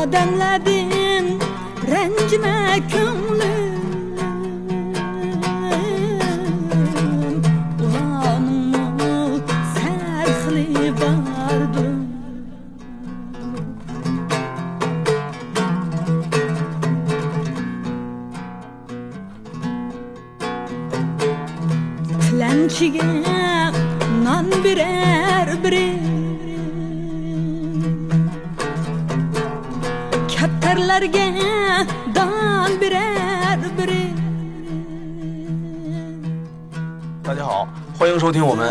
odamladin ranjima ko'nglim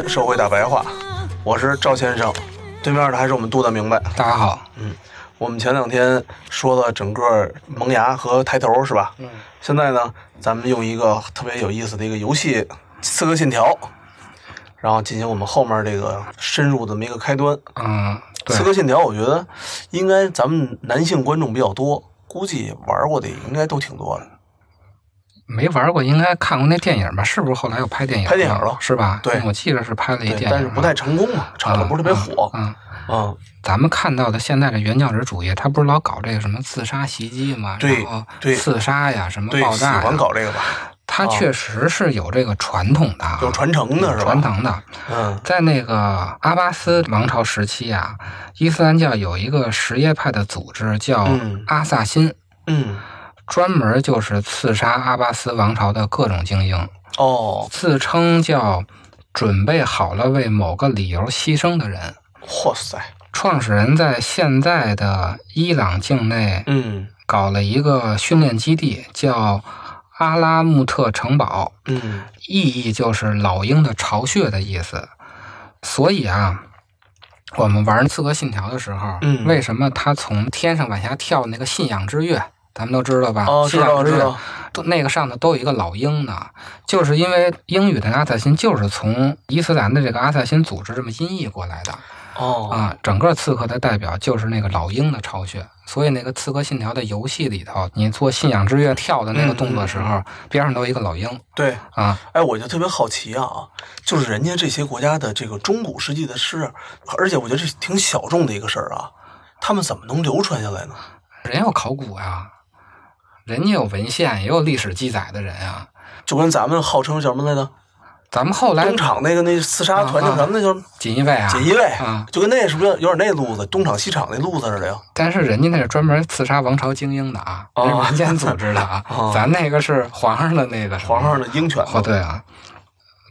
社会大白话》，我是赵先生，对面的还是我们杜的明白。大家好，嗯我们前两天说了整个萌芽和抬头是吧？嗯。现在呢，咱们用一个特别有意思的一个游戏《刺客信条》，然后进行我们后面这个深入的这么一个开端。嗯，刺，客信条》我觉得应该咱们男性观众比较多，估计玩过的也应该都挺多的。没玩过，应该看过那电影吧？是不是后来又拍电影？拍电影了是吧？对我记得是拍了一对，电影，但是不太成功嘛，炒的不是特别火。嗯，嗯，咱们看到的现在的原教旨主义，他不是老搞这个什么自杀袭击吗？对然后对刺杀呀，什么爆炸呀，欢搞这个吧，他确实是有这个传统的啊，有传承的是吧？传承的。嗯在那个阿巴斯王朝时期啊，伊斯兰教有一个什叶派的组织叫嗯阿萨辛，嗯，专门就是刺杀阿巴斯王朝的各种精英。哦，自称叫准备好了为某个理由牺牲的人。哇塞，创始人在现在的伊朗境内嗯搞了一个训练基地，叫阿拉木特城堡，嗯意义就是老鹰的巢穴的意思。所以啊，我们玩《刺客信条》的时候，嗯为什么他从天上往下跳那个信仰之跃，咱们都知道吧？哦，知信仰之跃道知道，都那个上头都有一个老鹰呢，就是因为英语的阿萨辛就是从伊斯兰的这个阿萨辛组织这么音译过来的哦，啊。整个刺客的代表就是那个老鹰的巢穴，所以那个刺客信条的游戏里头，你做信仰之跃跳的那个动作时候，边上都有一个老鹰对，啊。哎，我就特别好奇啊，就是人家这些国家的这个中古世纪的诗，而且我觉得这挺小众的一个事儿啊，他们怎么能流传下来呢？人要考古呀，人家有文献，也有历史记载的人啊。就跟咱们号称叫什么来着？咱们后来东厂那个那刺杀团叫什么？那叫锦衣卫啊，锦衣卫啊，就跟那是不是有点那路子？东厂西厂那路子似的呀？但是人家那是专门刺杀王朝精英的啊，哦那是民间组织的啊。哦咱那个是皇上的那个皇上的鹰犬哦，对啊，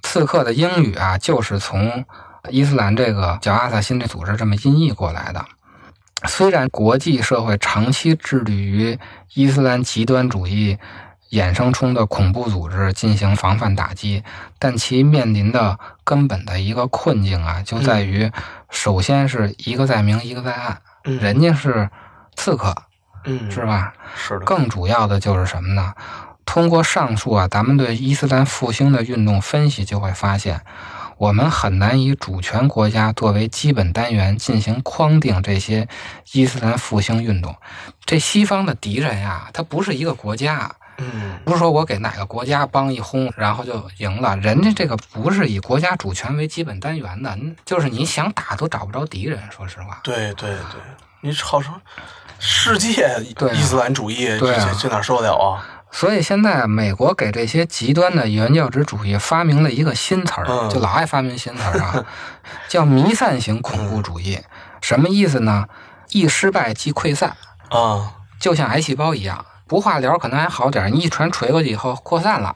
刺客的英语啊，就是从伊斯兰这个叫阿萨辛这组织这么音译过来的。虽然国际社会长期致力于伊斯兰极端主义衍生出的恐怖组织进行防范打击，但其面临的根本的一个困境啊，就在于首先是一个在明，一个在暗，嗯人家是刺客，嗯，是吧？是的，更主要的就是什么呢？通过上述啊，咱们对伊斯兰复兴的运动分析，就会发现，我们很难以主权国家作为基本单元进行框定这些伊斯兰复兴运动。这西方的敌人呀，他不是一个国家，嗯不是说我给哪个国家帮一轰，然后就赢了。人家这个不是以国家主权为基本单元的，就是你想打都找不着敌人。说实话，对对对，你好像世界伊斯兰主义，这这哪受得了啊？所以现在美国给这些极端的原教旨主义发明了一个新词儿，嗯就老爱发明新词儿啊，叫弥散型恐怖主义。什么意思呢？一失败即溃散，啊，就像癌细胞一样，不化疗可能还好点儿，你一传锤过去以后扩散了。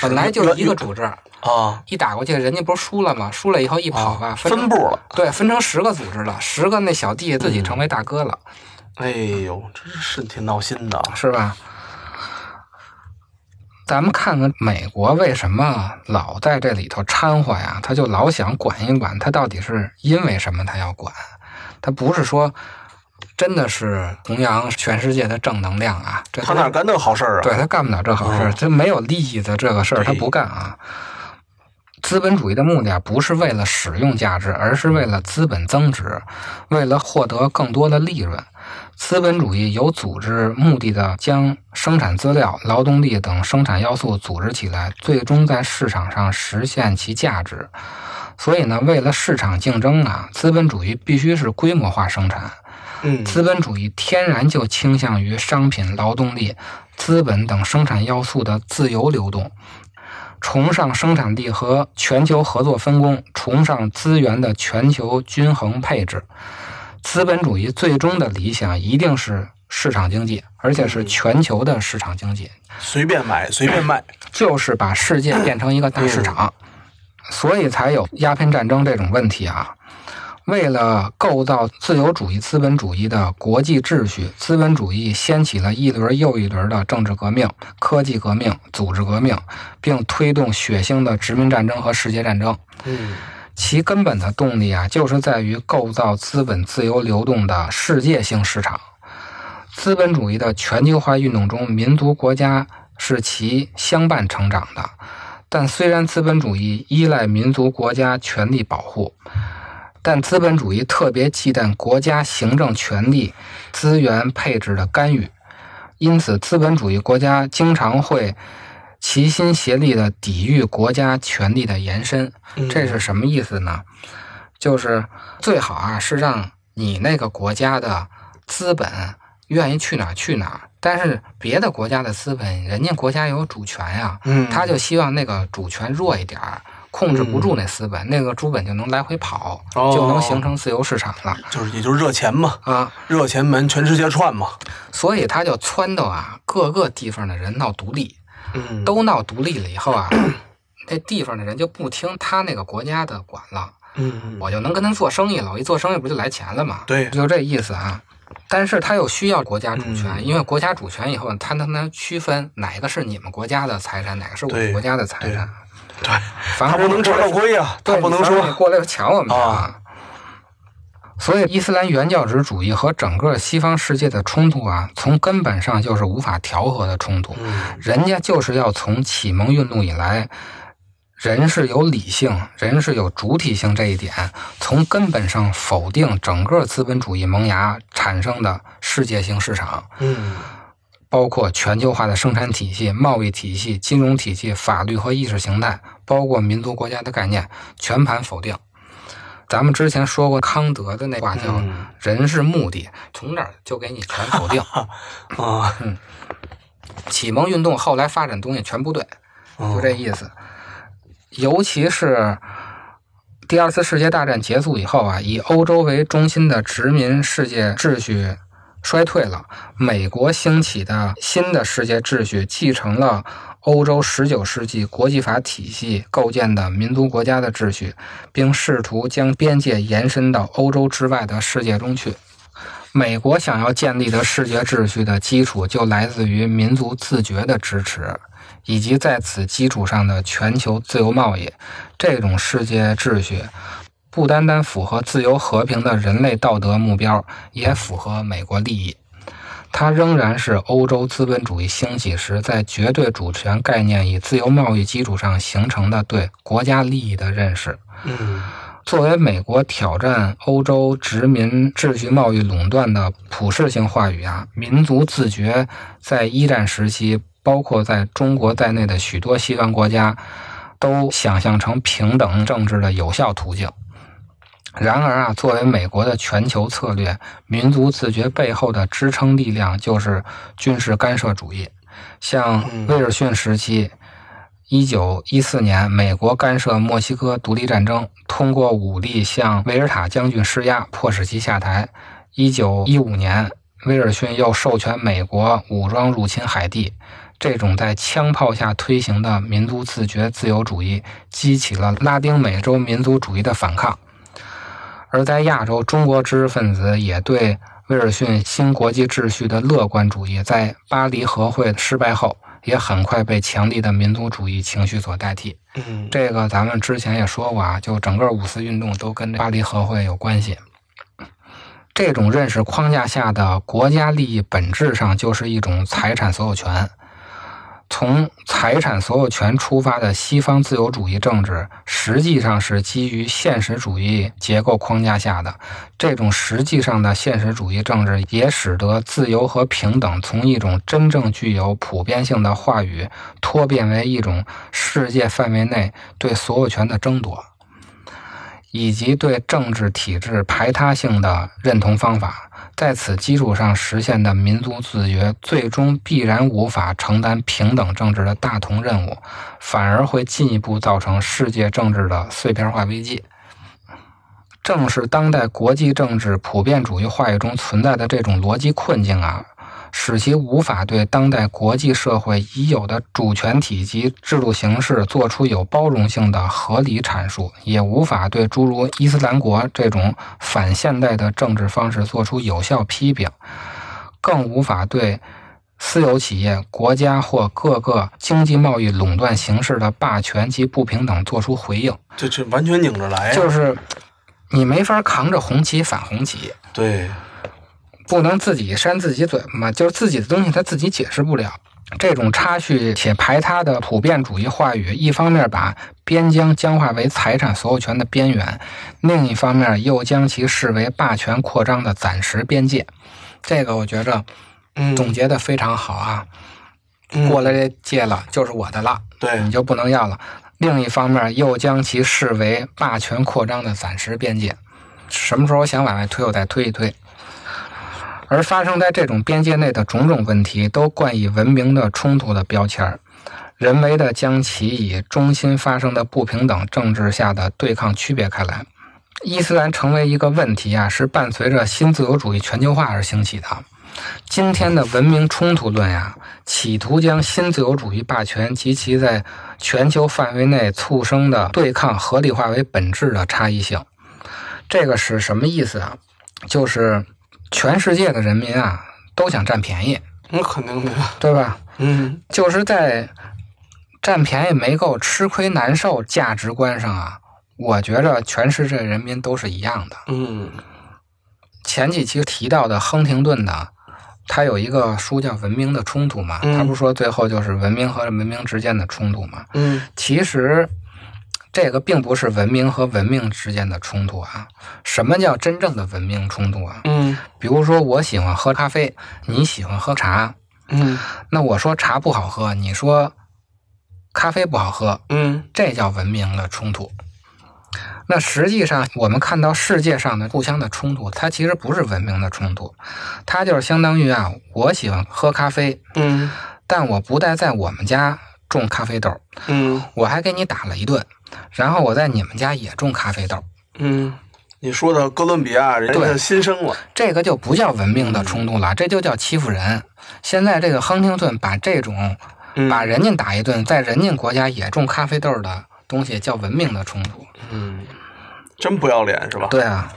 本来就是一个组织，啊，一打过去，人家不是输了吗？输了以后一跑吧，分部了。对，分成十个组织了，十个那小弟自己成为大哥了，哎呦，真是挺闹心的。是吧？咱们看看美国为什么老在这里头掺和呀？他就老想管一管，他到底是因为什么他要管？他不是说真的是弘扬全世界的正能量啊，这他哪干那好事儿啊？对他干不了这好事儿，嗯这没有利益的这个事儿他不干啊。资本主义的目的啊，不是为了使用价值，而是为了资本增值，为了获得更多的利润。资本主义有组织目的的将生产资料、劳动力等生产要素组织起来，最终在市场上实现其价值。所以呢，为了市场竞争啊，资本主义必须是规模化生产。嗯，资本主义天然就倾向于商品、劳动力、资本等生产要素的自由流动，崇尚生产力和全球合作分工，崇尚资源的全球均衡配置。资本主义最终的理想一定是市场经济，而且是全球的市场经济，随便买随便卖。就是把世界变成一个大市场，所以才有鸦片战争这种问题啊。为了构造自由主义资本主义的国际秩序，资本主义掀起了一轮又一轮的政治革命、科技革命、组织革命，并推动血腥的殖民战争和世界战争。嗯其根本的动力啊，就是在于构造资本自由流动的世界性市场。资本主义的全球化运动中，民族国家是其相伴成长的。但虽然资本主义依赖民族国家权力保护，但资本主义特别忌惮国家行政权力、资源配置的干预，因此资本主义国家经常会齐心协力地抵御国家权力的延伸。嗯这是什么意思呢？就是最好啊，是让你那个国家的资本愿意去哪儿去哪儿，但是别的国家的资本，人家国家有主权呀、嗯，他就希望那个主权弱一点儿，控制不住那资本，那个资本就能来回跑，哦就能形成自由市场了就是也就是热钱嘛，啊。热钱门全世界串嘛。所以他就撺掇啊各个地方的人闹独立，嗯，都闹独立了以后啊，那地方的人就不听他那个国家的管了。嗯我就能跟他做生意了。我一做生意不就来钱了吗？对就这意思啊。但是他又需要国家主权，嗯因为国家主权以后，他能能区分哪个是你们国家的财产，哪个是我们国家的财产。对，反正他不能吃到亏呀，他对，不能说过来抢我们啊。所以，伊斯兰原教旨主义和整个西方世界的冲突啊，从根本上就是无法调和的冲突。嗯人家就是要从启蒙运动以来，人是有理性，人是有主体性这一点，从根本上否定整个资本主义萌芽产生的世界性市场，嗯包括全球化的生产体系、贸易体系、金融体系、法律和意识形态，包括民族国家的概念，全盘否定。咱们之前说过康德的那话叫嗯“人是目的”，从这儿就给你全否定。啊，启蒙运动后来发展东西全不对，嗯就这意思。尤其是第二次世界大战结束以后啊，以欧洲为中心的殖民世界秩序衰退了，美国兴起的新的世界秩序继承了欧洲19世纪国际法体系构建的民族国家的秩序，并试图将边界延伸到欧洲之外的世界中去。美国想要建立的世界秩序的基础就来自于民族自觉的支持，以及在此基础上的全球自由贸易。这种世界秩序不单单符合自由和平的人类道德目标，也符合美国利益。它仍然是欧洲资本主义兴起时在绝对主权概念与自由贸易基础上形成的对国家利益的认识。嗯作为美国挑战欧洲殖民秩序贸易垄断的普世性话语啊，民族自觉在一战时期，包括在中国在内的许多西方国家，都想象成平等政治的有效途径。然而啊，作为美国的全球策略，民族自觉背后的支撑力量就是军事干涉主义。像威尔逊时期，一九一四年，美国干涉墨西哥独立战争，通过武力向维尔塔将军施压，迫使其下台。一九一五年，威尔逊又授权美国武装入侵海地。这种在枪炮下推行的民族自觉自由主义，激起了拉丁美洲民族主义的反抗。而在亚洲，中国知识分子也对威尔逊新国际秩序的乐观主义，在巴黎和会失败后，也很快被强力的民族主义情绪所代替。嗯这个咱们之前也说过啊，就整个五四运动都跟这巴黎和会有关系。这种认识框架下的国家利益，本质上就是一种财产所有权。从财产所有权出发的西方自由主义政治，实际上是基于现实主义结构框架下的。这种实际上的现实主义政治，也使得自由和平等从一种真正具有普遍性的话语，脱变为一种世界范围内对所有权的争夺，以及对政治体制排他性的认同方法。在此基础上实现的民族自觉，最终必然无法承担平等政治的大同任务，反而会进一步造成世界政治的碎片化危机。正是当代国际政治普遍主义话语中存在的这种逻辑困境啊，使其无法对当代国际社会已有的主权体及制度形式做出有包容性的合理阐述，也无法对诸如伊斯兰国这种反现代的政治方式做出有效批评，更无法对私有企业、国家或各个经济贸易垄断形式的霸权及不平等做出回应。这这完全拧着来呀、就是你没法扛着红旗反红旗。对，不能自己扇自己嘴巴嘛，就是自己的东西他自己解释不了。这种插叙且排他的普遍主义话语，一方面把边疆僵化为财产所有权的边缘，另一方面又将其视为霸权扩张的暂时边界。这个我觉着嗯，总结的非常好啊！嗯过了这界了，就是我的了，对你就不能要了。另一方面，又将其视为霸权扩张的暂时边界。什么时候想往外推，我再推一推。而发生在这种边界内的种种问题，都冠以文明的冲突的标签儿，人为的将其以中心发生的不平等政治下的对抗区别开来。伊斯兰成为一个问题啊，是伴随着新自由主义全球化而兴起的。今天的文明冲突论呀、企图将新自由主义霸权及其在全球范围内促生的对抗合理化为本质的差异性。这个是什么意思啊？就是全世界的人民啊都想占便宜，那肯定的呀。对吧？嗯就是在占便宜没够、吃亏难受价值观上啊，我觉着全世界人民都是一样的。嗯前几期提到的亨廷顿的，他有一个书叫《文明的冲突》嘛，嗯他不是说最后就是文明和文明之间的冲突嘛？嗯其实这个并不是文明和文明之间的冲突啊。什么叫真正的文明冲突啊？嗯比如说我喜欢喝咖啡，你喜欢喝茶，嗯那我说茶不好喝，你说咖啡不好喝，嗯这叫文明的冲突。那实际上，我们看到世界上的互相的冲突，它其实不是文明的冲突，它就是相当于啊，我喜欢喝咖啡，嗯但我不但在我们家种咖啡豆，嗯我还给你打了一顿，然后我在你们家也种咖啡豆，嗯，你说的哥伦比亚人家对新生了。这个就不叫文明的冲突了，这就叫欺负人。现在这个亨廷顿把这种嗯把人家打一顿，在人家国家也种咖啡豆的东西叫文明的冲突。嗯，真不要脸是吧？对啊，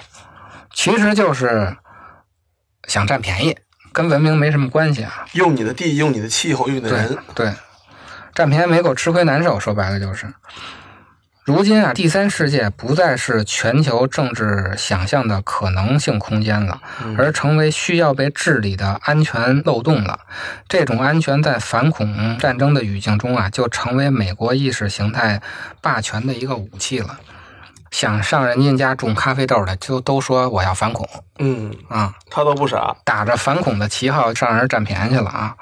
其实就是想占便宜，跟文明没什么关系啊。用你的地，用你的气候，用你的人。对，占便宜没够，吃亏难受。说白了就是，如今啊，第三世界不再是全球政治想象的可能性空间了，而成为需要被治理的安全漏洞了。这种安全在反恐战争的语境中啊，就成为美国意识形态霸权的一个武器了。想上人家家种咖啡豆的，就都说我要反恐嗯，啊。他都不傻。打着反恐的旗号上人占便宜去了啊！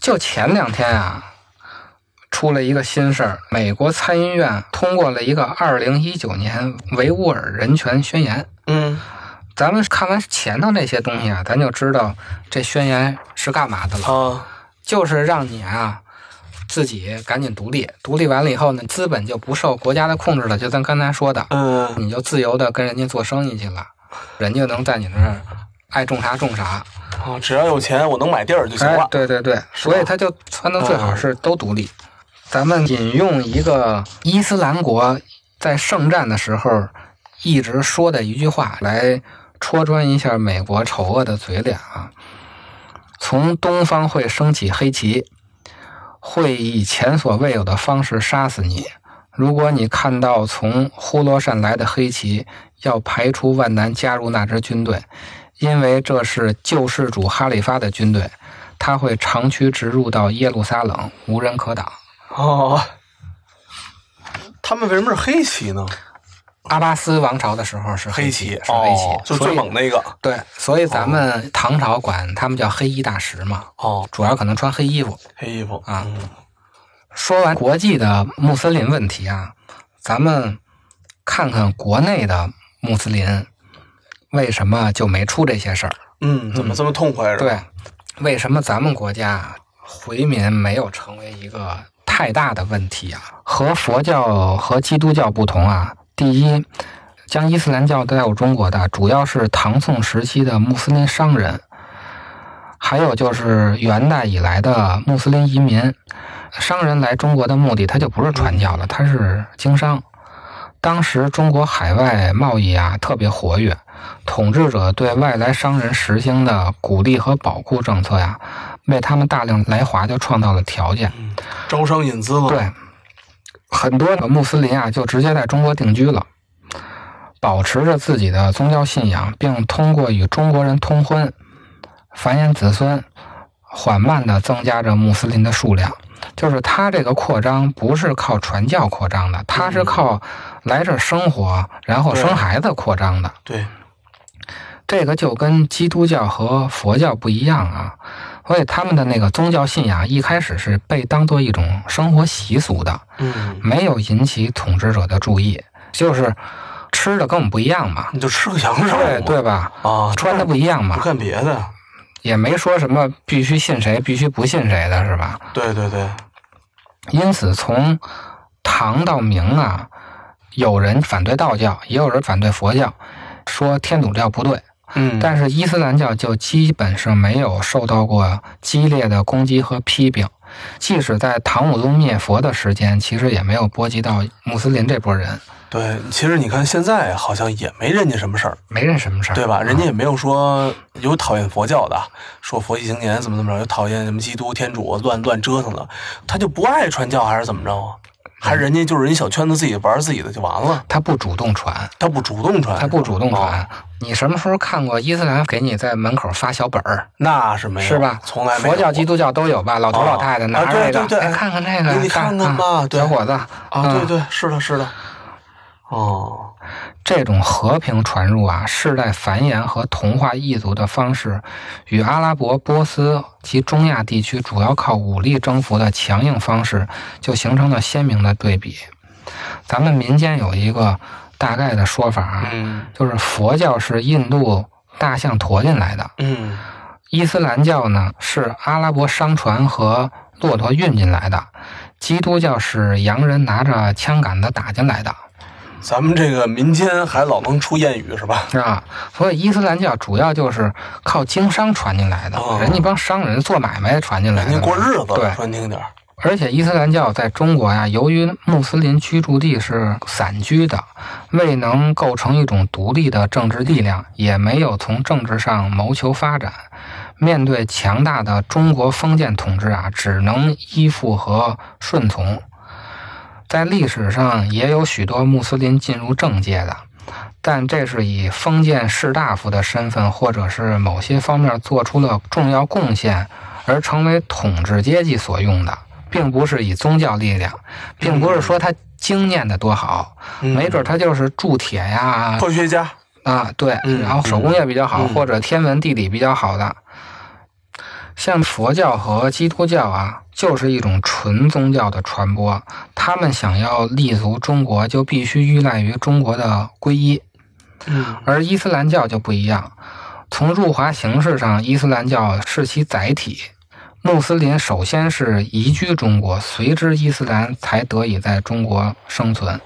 就前两天啊，出了一个新事儿，美国参议院通过了一个二零一九年维吾尔人权宣言。嗯咱们看完前头那些东西啊，咱就知道这宣言是干嘛的了，啊，就是让你啊自己赶紧独立，独立完了以后呢，资本就不受国家的控制了，就咱刚才说的，嗯你就自由的跟人家做生意去了，人家能在你那儿爱种啥种啥。啊，只要有钱，我能买地儿就行哎了，。对对对，所以他就传的最好是都独立。咱们引用一个伊斯兰国在圣战的时候一直说的一句话来戳穿一下美国丑恶的嘴脸啊。从东方会升起黑旗，会以前所未有的方式杀死你，如果你看到从呼罗珊来的黑旗，要排除万难加入那支军队，因为这是救世主哈里发的军队，他会长驱直入到耶路撒冷，无人可挡。哦，他们为什么是黑旗呢？阿巴斯王朝的时候是黑旗，旗是黑旗，哦就最猛那个。对，所以咱们唐朝管他们叫黑衣大食嘛，哦，主要可能穿黑衣服。黑衣服啊嗯说完国际的穆斯林问题啊，咱们看看国内的穆斯林为什么就没出这些事儿？嗯，怎么这么痛快是吧？对，为什么咱们国家回民没有成为一个太大的问题啊？和佛教和基督教不同啊，第一，将伊斯兰教带入中国的主要是唐宋时期的穆斯林商人，还有就是元代以来的穆斯林移民。商人来中国的目的，他就不是传教了，他是经商。当时中国海外贸易啊特别活跃，统治者对外来商人实行的鼓励和保护政策呀，为他们大量来华就创造了条件。招商引资了。对，很多的穆斯林啊就直接在中国定居了，保持着自己的宗教信仰，并通过与中国人通婚、繁衍子孙，缓慢地增加着穆斯林的数量。就是他这个扩张不是靠传教扩张的，他是靠来这儿生活，然后生孩子扩张的。对，这个就跟基督教和佛教不一样啊，所以他们的那个宗教信仰一开始是被当做一种生活习俗的，嗯，没有引起统治者的注意，就是吃的跟我们不一样嘛，你就吃个羊肉，对对吧？啊，穿的不一样嘛不嘛，干别的。也没说什么必须信谁，必须不信谁的是吧？对对对，因此从唐到明啊，有人反对道教，也有人反对佛教，说天主教不对。嗯，但是伊斯兰教就基本上没有受到过激烈的攻击和批评，即使在唐武宗灭佛的时间，其实也没有波及到穆斯林这波人，对，其实你看现在好像也没人家什么事儿，没人什么事儿，对吧？人家也没有说有讨厌佛教的，说佛系青年怎么怎么着，有讨厌什么基督天主乱乱折腾的，他就不爱传教还是怎么着啊？还是人家就是人小圈子自己玩自己的就完了，他不主动传，他不主动传，他不主动传。哦你什么时候看过伊斯兰给你在门口发小本儿，那是没有，是吧？从来没有佛教、基督教都有吧？老头哦老太太拿啊着这个，对对对哎，看看这个，你你看看吧啊对小伙子啊，嗯对对，是的，是的，哦，这种和平传入啊、世代繁衍和同化异族的方式，与阿拉伯、波斯及中亚地区主要靠武力征服的强硬方式，就形成了鲜明的对比。咱们民间有一个大概的说法啊，嗯就是佛教是印度大象驮进来的，嗯伊斯兰教呢是阿拉伯商船和骆驼运进来的，基督教是洋人拿着枪杆子打进来的。咱们这个民间还老能出谚语是吧？是吧？所以伊斯兰教主要就是靠经商传进来的，哦人家帮商人做买卖传进来的，人家过日子对，说难听点儿而且伊斯兰教在中国呀，由于穆斯林居住地是散居的，未能构成一种独立的政治力量，也没有从政治上谋求发展。面对强大的中国封建统治啊，只能依附和顺从。在历史上也有许多穆斯林进入政界的，但这是以封建士大夫的身份，或者是某些方面做出了重要贡献而成为统治阶级所用的，并不是以宗教力量，并不是说他经验的多好，嗯没准他就是铸铁呀科学家，啊，对，嗯然后手工业比较好，嗯或者天文地理比较好的。像佛教和基督教啊，就是一种纯宗教的传播。他们想要立足中国，就必须依赖于中国的皈依。嗯而伊斯兰教就不一样，从入华形式上，伊斯兰教是其载体。穆斯林首先是移居中国，随之伊斯兰才得以在中国生存。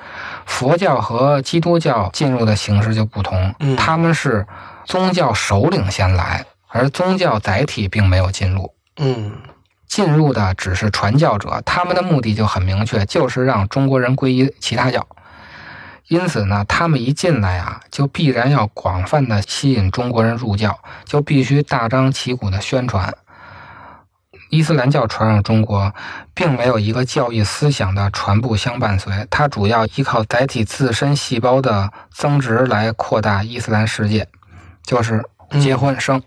佛教和基督教进入的形式就不同，嗯他们是宗教首领先来，而宗教载体并没有进入。嗯进入的只是传教者，他们的目的就很明确，就是让中国人皈依其他教。因此呢，他们一进来啊，就必然要广泛的吸引中国人入教，就必须大张旗鼓的宣传。伊斯兰教传入中国，并没有一个教义思想的传播相伴随，它主要依靠载体自身细胞的增值来扩大伊斯兰世界，就是结婚生。说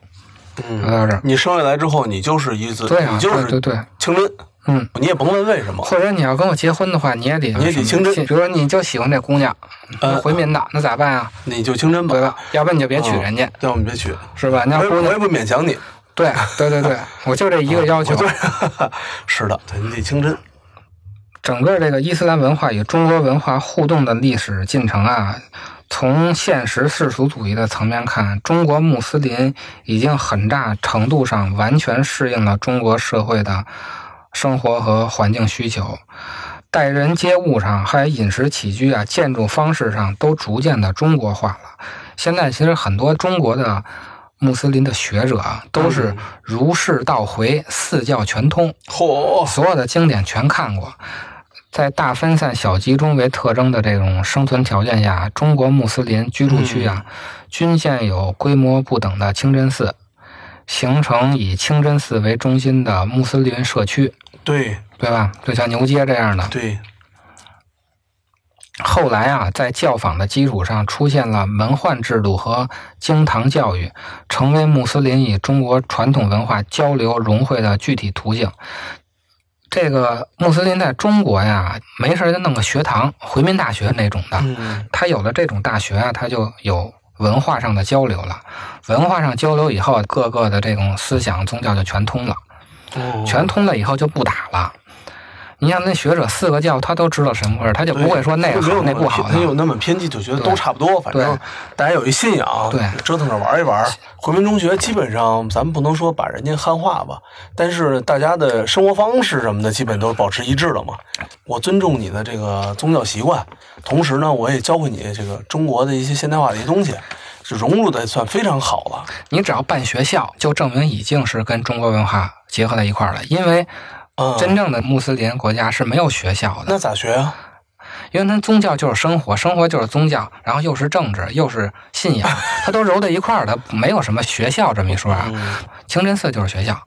嗯，到这儿，你生下来之后，你就是一字，对啊，你就是对对对，清真，嗯。你也甭问为什么。或者你要跟我结婚的话，你也得你也得清真比如说你就喜欢这姑娘，呃回民的，那咋办啊？你就清真吧，对吧？要不然你就别娶人家，要不你别娶，是吧？那我也我也不勉强你。对对对对，我就这一个要求。对，是的，对你得清真。整个这个伊斯兰文化与中国文化互动的历史进程啊，从现实世俗主义的层面看，中国穆斯林已经很大程度上完全适应了中国社会的生活和环境需求，待人接物上，还有饮食起居啊、建筑方式上，都逐渐的中国化了。现在其实很多中国的穆斯林的学者啊，都是儒释道回四教全通，嚯，所有的经典全看过。在大分散、小集中为特征的这种生存条件下，中国穆斯林居住区啊，均现有规模不等的清真寺，形成以清真寺为中心的穆斯林社区，对对吧？就像牛街这样的。对，后来啊，在教坊的基础上出现了门宦制度和经堂教育，成为穆斯林与中国传统文化交流融汇的具体途径。这个穆斯林在中国呀，没事就弄个学堂，回民大学那种的。嗯，他有了这种大学啊，他就有文化上的交流了。文化上交流以后，各个的这种思想宗教就全通了。哦全通了以后就不打了。你像那学者四个教，他都知道什么味儿，他就不会说那个好没有那不好偏没有。那么偏激，就觉得都差不多，反正大家有一信仰，对折腾着玩一玩。回民中学基本上，咱们不能说把人家汉化吧，但是大家的生活方式什么的，基本都是保持一致了嘛。我尊重你的这个宗教习惯，同时呢，我也教会你这个中国的一些现代化的一些东西，就融入的算非常好了。你只要办学校，就证明已经是跟中国文化结合在一块儿了。因为嗯，真正的穆斯林国家是没有学校的，那咋学啊？因为它宗教就是生活，生活就是宗教，然后又是政治，又是信仰，它都揉在一块儿的，没有什么学校这么一说啊。嗯，清真寺就是学校，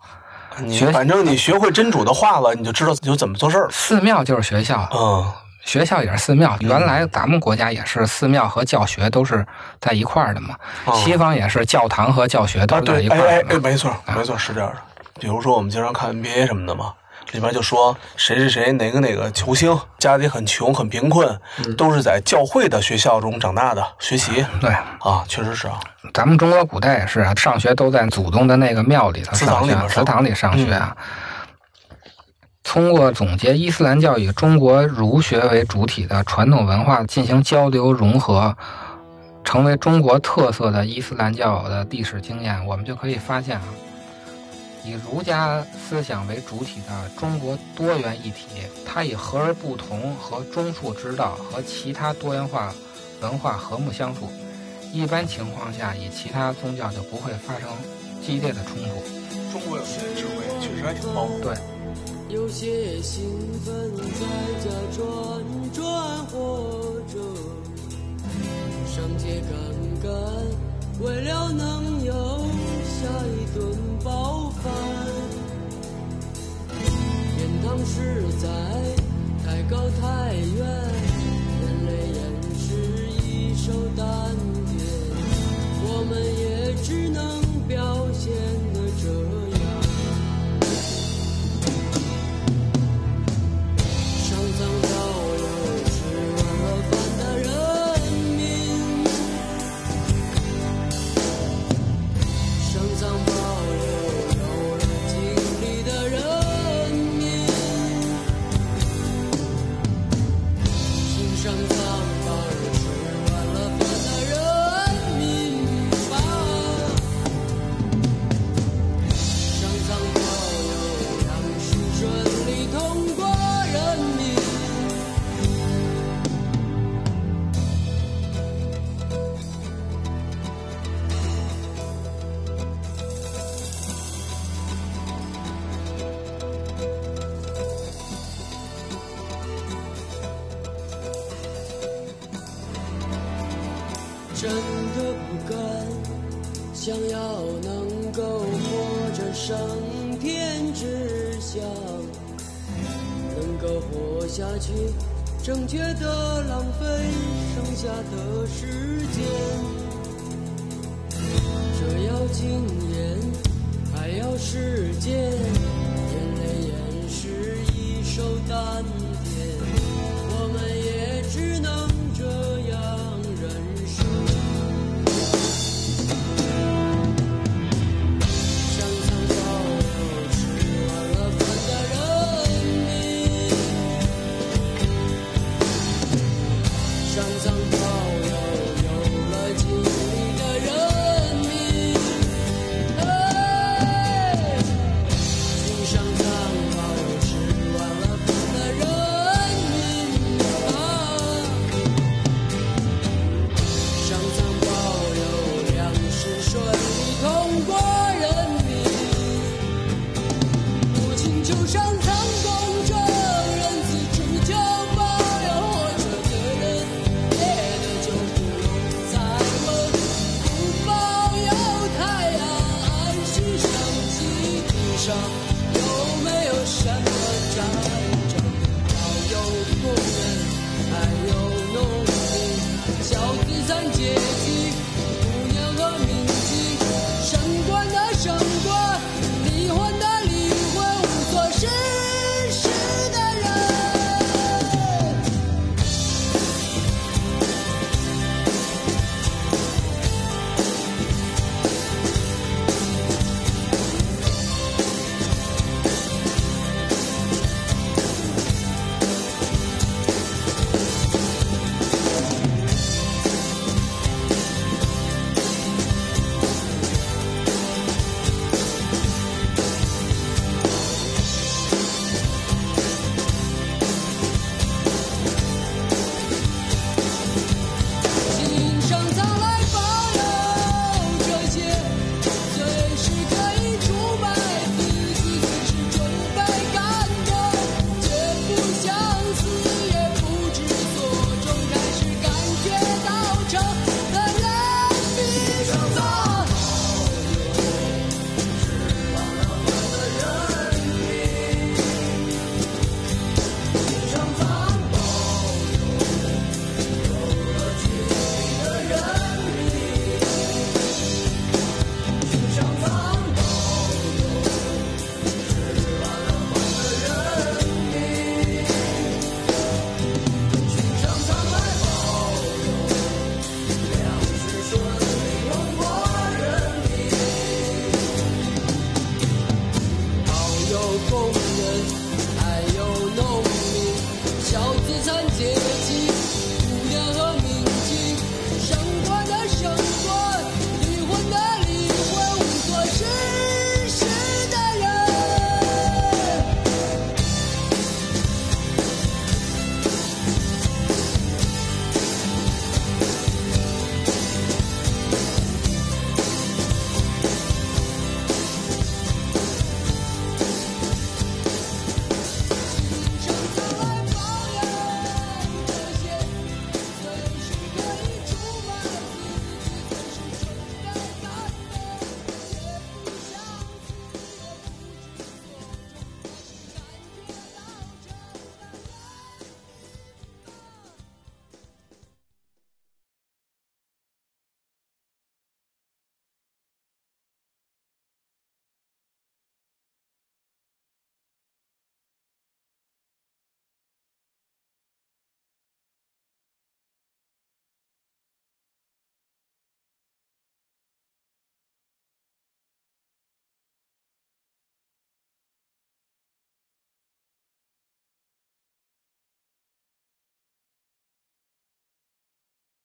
你学反正你学会真主的话了，你就知道就怎么做事儿了。寺庙就是学校，嗯，学校也是寺庙。原来咱们国家也是寺庙和教学都是在一块儿的嘛，哦西方也是教堂和教学都啊，是在，一块儿的，哎哎哎，没错，没错，是这样的。比如说，我们经常看 NBA 什么的嘛，里边就说谁谁谁哪个哪个球星家里很穷很贫困，嗯都是在教会的学校中长大的学习对，啊，确实是啊。咱们中国古代也是啊，上学都在祖宗的那个庙里头祠堂上学，里面上祠堂里上学啊。通过总结伊斯兰教以中国儒学为主体的传统文化进行交流融合，成为中国特色的伊斯兰教的历史经验，我们就可以发现啊，以儒家思想为主体的中国多元一体，它以和而不同和中恕之道和其他多元化文化和睦相处。一般情况下，与其他宗教就不会发生激烈的冲突。中国有些智慧确实还挺包容。对，有些兴奋在家转转或者上街干干，为了能有下一顿饱饭。天堂实在太高太远，真的不甘，想要能够活着升天之想，能够活下去，正确的浪费剩下的时间，这要经验，还要时间。